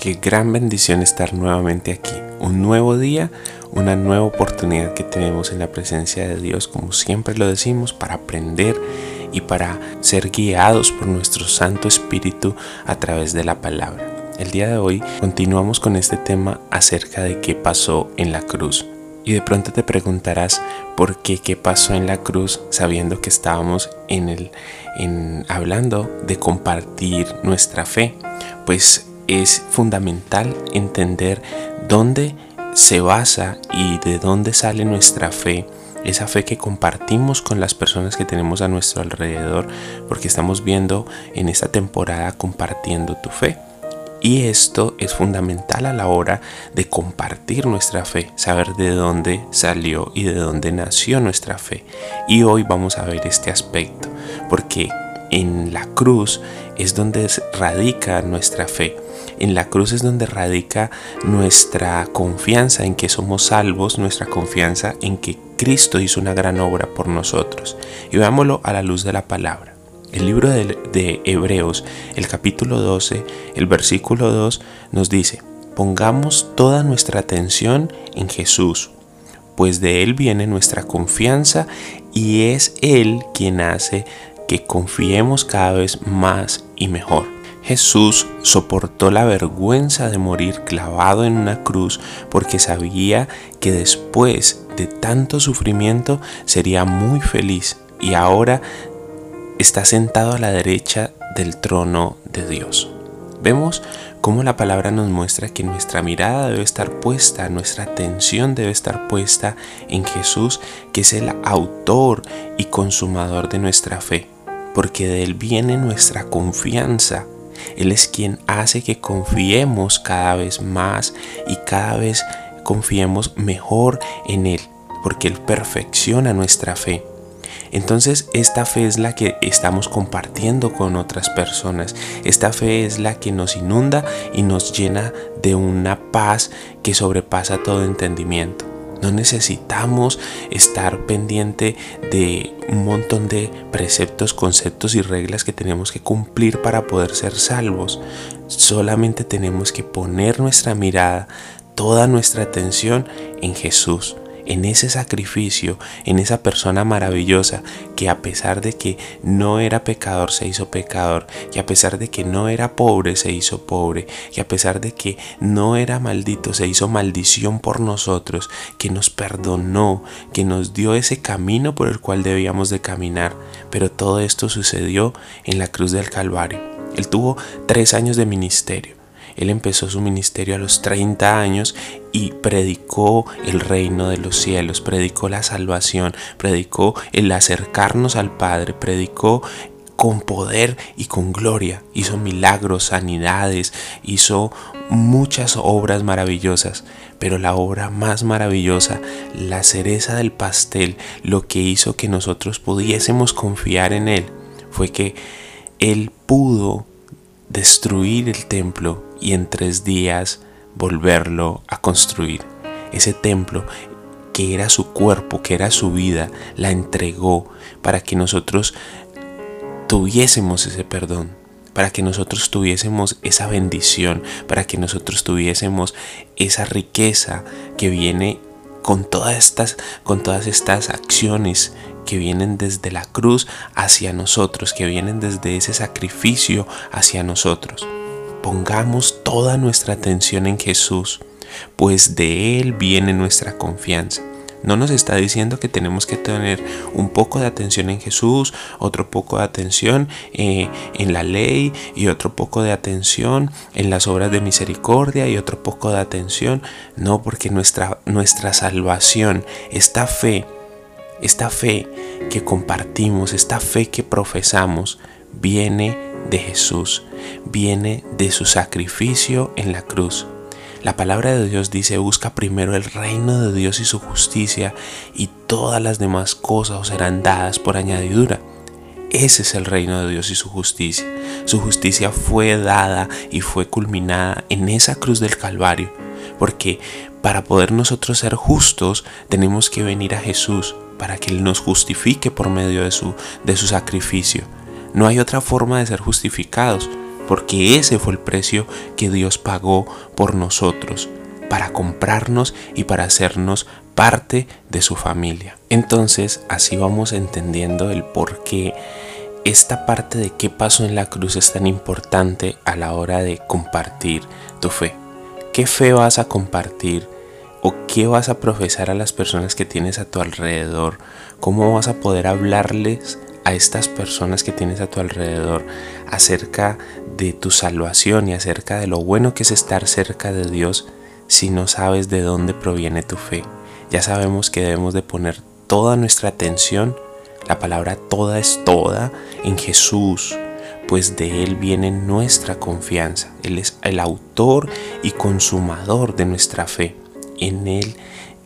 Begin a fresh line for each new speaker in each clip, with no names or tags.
Qué gran bendición estar nuevamente aquí. Un nuevo día, una nueva oportunidad que tenemos en la presencia de Dios, como siempre lo decimos, para aprender y para ser guiados por nuestro Santo Espíritu a través de la palabra. El día de hoy continuamos con este tema acerca de qué pasó en la cruz. Y de pronto te preguntarás por qué qué pasó en la cruz sabiendo que estábamos en el en hablando de compartir nuestra fe. Pues es fundamental entender dónde se basa y de dónde sale nuestra fe, esa fe que compartimos con las personas que tenemos a nuestro alrededor, porque estamos viendo en esta temporada compartiendo tu fe. Y esto es fundamental a la hora de compartir nuestra fe, saber de dónde salió y de dónde nació nuestra fe. Y hoy vamos a ver este aspecto, porque en la cruz es donde radica nuestra fe. En la cruz es donde radica nuestra confianza en que somos salvos, nuestra confianza en que Cristo hizo una gran obra por nosotros. Y veámoslo a la luz de la palabra. El libro de, de Hebreos, el capítulo 12, el versículo 2 nos dice, pongamos toda nuestra atención en Jesús, pues de Él viene nuestra confianza y es Él quien hace que confiemos cada vez más y mejor. Jesús soportó la vergüenza de morir clavado en una cruz porque sabía que después de tanto sufrimiento sería muy feliz y ahora está sentado a la derecha del trono de Dios. Vemos cómo la palabra nos muestra que nuestra mirada debe estar puesta, nuestra atención debe estar puesta en Jesús, que es el autor y consumador de nuestra fe porque de Él viene nuestra confianza. Él es quien hace que confiemos cada vez más y cada vez confiemos mejor en Él, porque Él perfecciona nuestra fe. Entonces esta fe es la que estamos compartiendo con otras personas. Esta fe es la que nos inunda y nos llena de una paz que sobrepasa todo entendimiento. No necesitamos estar pendiente de un montón de preceptos, conceptos y reglas que tenemos que cumplir para poder ser salvos. Solamente tenemos que poner nuestra mirada, toda nuestra atención en Jesús en ese sacrificio, en esa persona maravillosa que a pesar de que no era pecador se hizo pecador, que a pesar de que no era pobre se hizo pobre, que a pesar de que no era maldito se hizo maldición por nosotros, que nos perdonó, que nos dio ese camino por el cual debíamos de caminar. Pero todo esto sucedió en la cruz del Calvario. Él tuvo tres años de ministerio él empezó su ministerio a los 30 años y predicó el reino de los cielos, predicó la salvación, predicó el acercarnos al Padre, predicó con poder y con gloria. Hizo milagros, sanidades, hizo muchas obras maravillosas, pero la obra más maravillosa, la cereza del pastel, lo que hizo que nosotros pudiésemos confiar en Él, fue que Él pudo destruir el templo y en tres días volverlo a construir. Ese templo que era su cuerpo, que era su vida, la entregó para que nosotros tuviésemos ese perdón, para que nosotros tuviésemos esa bendición, para que nosotros tuviésemos esa riqueza que viene con todas estas, con todas estas acciones que vienen desde la cruz hacia nosotros, que vienen desde ese sacrificio hacia nosotros. Pongamos toda nuestra atención en Jesús, pues de Él viene nuestra confianza. No nos está diciendo que tenemos que tener un poco de atención en Jesús, otro poco de atención eh, en la ley y otro poco de atención en las obras de misericordia y otro poco de atención. No, porque nuestra, nuestra salvación, esta fe, esta fe que compartimos, esta fe que profesamos, viene de Jesús, viene de su sacrificio en la cruz. La palabra de Dios dice, busca primero el reino de Dios y su justicia y todas las demás cosas os serán dadas por añadidura. Ese es el reino de Dios y su justicia. Su justicia fue dada y fue culminada en esa cruz del Calvario. Porque para poder nosotros ser justos tenemos que venir a Jesús para que Él nos justifique por medio de su, de su sacrificio. No hay otra forma de ser justificados porque ese fue el precio que Dios pagó por nosotros, para comprarnos y para hacernos parte de su familia. Entonces, así vamos entendiendo el por qué esta parte de qué pasó en la cruz es tan importante a la hora de compartir tu fe. ¿Qué fe vas a compartir? ¿O qué vas a profesar a las personas que tienes a tu alrededor? ¿Cómo vas a poder hablarles a estas personas que tienes a tu alrededor acerca de tu salvación y acerca de lo bueno que es estar cerca de Dios si no sabes de dónde proviene tu fe. Ya sabemos que debemos de poner toda nuestra atención, la palabra toda es toda, en Jesús, pues de Él viene nuestra confianza. Él es el autor y consumador de nuestra fe. En Él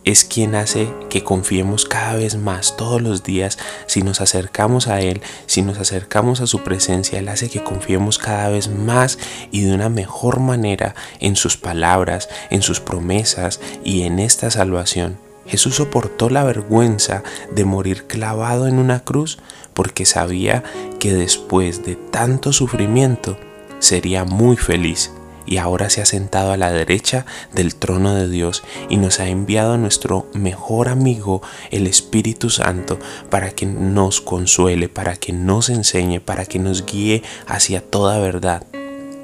es quien hace que confiemos cada vez más todos los días. Si nos acercamos a Él, si nos acercamos a su presencia, Él hace que confiemos cada vez más y de una mejor manera en sus palabras, en sus promesas y en esta salvación. Jesús soportó la vergüenza de morir clavado en una cruz porque sabía que después de tanto sufrimiento sería muy feliz y ahora se ha sentado a la derecha del trono de Dios y nos ha enviado a nuestro mejor amigo, el Espíritu Santo, para que nos consuele, para que nos enseñe, para que nos guíe hacia toda verdad.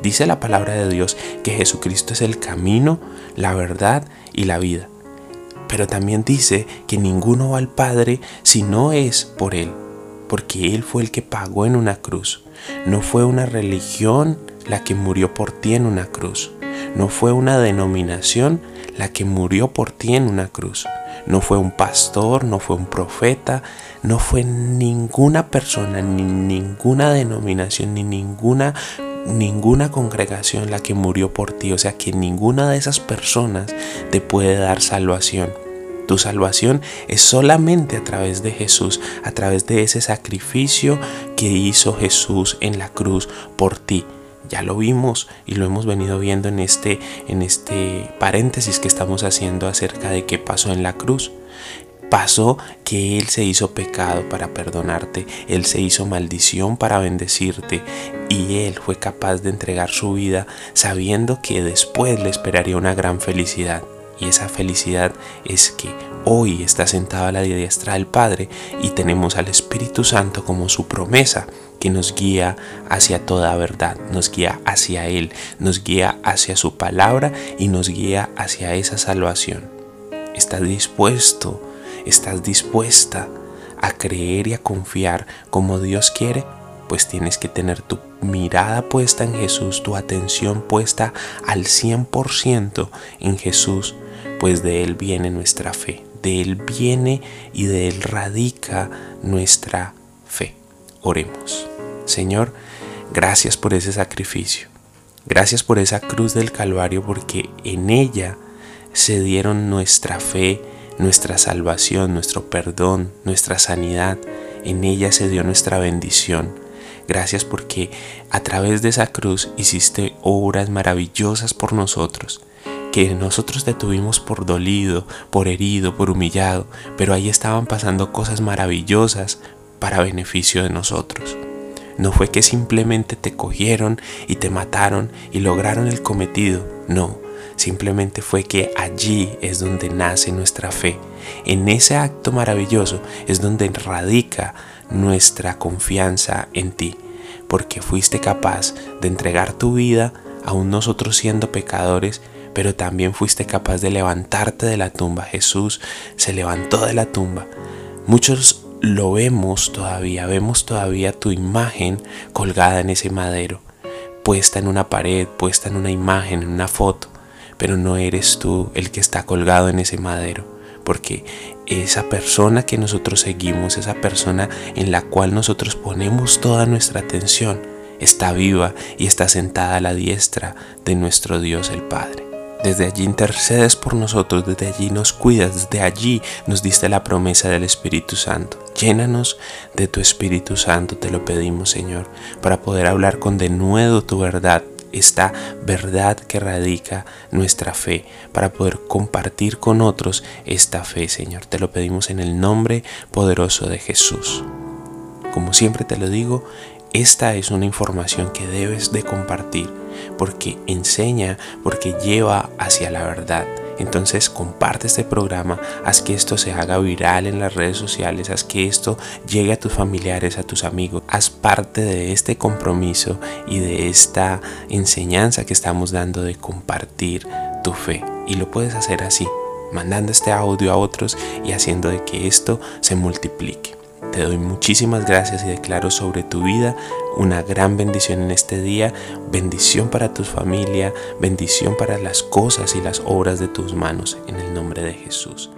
Dice la palabra de Dios que Jesucristo es el camino, la verdad y la vida. Pero también dice que ninguno va al Padre si no es por Él, porque Él fue el que pagó en una cruz. No fue una religión la que murió por ti en una cruz. No fue una denominación la que murió por ti en una cruz. No fue un pastor, no fue un profeta, no fue ninguna persona, ni ninguna denominación, ni ninguna ninguna congregación la que murió por ti. O sea que ninguna de esas personas te puede dar salvación. Tu salvación es solamente a través de Jesús, a través de ese sacrificio que hizo Jesús en la cruz por ti. Ya lo vimos y lo hemos venido viendo en este, en este paréntesis que estamos haciendo acerca de qué pasó en la cruz. Pasó que Él se hizo pecado para perdonarte, Él se hizo maldición para bendecirte y Él fue capaz de entregar su vida sabiendo que después le esperaría una gran felicidad. Y esa felicidad es que hoy está sentado a la diestra del Padre y tenemos al Espíritu Santo como su promesa que nos guía hacia toda verdad, nos guía hacia Él, nos guía hacia su palabra y nos guía hacia esa salvación. ¿Estás dispuesto? ¿Estás dispuesta a creer y a confiar como Dios quiere? Pues tienes que tener tu mirada puesta en Jesús, tu atención puesta al 100% en Jesús, pues de Él viene nuestra fe, de Él viene y de Él radica nuestra fe. Oremos. Señor, gracias por ese sacrificio. Gracias por esa cruz del Calvario porque en ella se dieron nuestra fe, nuestra salvación, nuestro perdón, nuestra sanidad. En ella se dio nuestra bendición. Gracias porque a través de esa cruz hiciste obras maravillosas por nosotros que nosotros te tuvimos por dolido, por herido, por humillado, pero ahí estaban pasando cosas maravillosas para beneficio de nosotros. No fue que simplemente te cogieron y te mataron y lograron el cometido, no, simplemente fue que allí es donde nace nuestra fe. En ese acto maravilloso es donde radica nuestra confianza en ti, porque fuiste capaz de entregar tu vida, aún nosotros siendo pecadores, pero también fuiste capaz de levantarte de la tumba. Jesús se levantó de la tumba. Muchos lo vemos todavía, vemos todavía tu imagen colgada en ese madero, puesta en una pared, puesta en una imagen, en una foto, pero no eres tú el que está colgado en ese madero, porque esa persona que nosotros seguimos, esa persona en la cual nosotros ponemos toda nuestra atención, está viva y está sentada a la diestra de nuestro Dios el Padre. Desde allí intercedes por nosotros, desde allí nos cuidas, desde allí nos diste la promesa del Espíritu Santo. Llénanos de tu Espíritu Santo, te lo pedimos Señor, para poder hablar con denuedo tu verdad, esta verdad que radica nuestra fe, para poder compartir con otros esta fe, Señor. Te lo pedimos en el nombre poderoso de Jesús. Como siempre te lo digo, esta es una información que debes de compartir porque enseña, porque lleva hacia la verdad. Entonces comparte este programa, haz que esto se haga viral en las redes sociales, haz que esto llegue a tus familiares, a tus amigos, haz parte de este compromiso y de esta enseñanza que estamos dando de compartir tu fe. Y lo puedes hacer así, mandando este audio a otros y haciendo de que esto se multiplique. Te doy muchísimas gracias y declaro sobre tu vida una gran bendición en este día, bendición para tu familia, bendición para las cosas y las obras de tus manos, en el nombre de Jesús.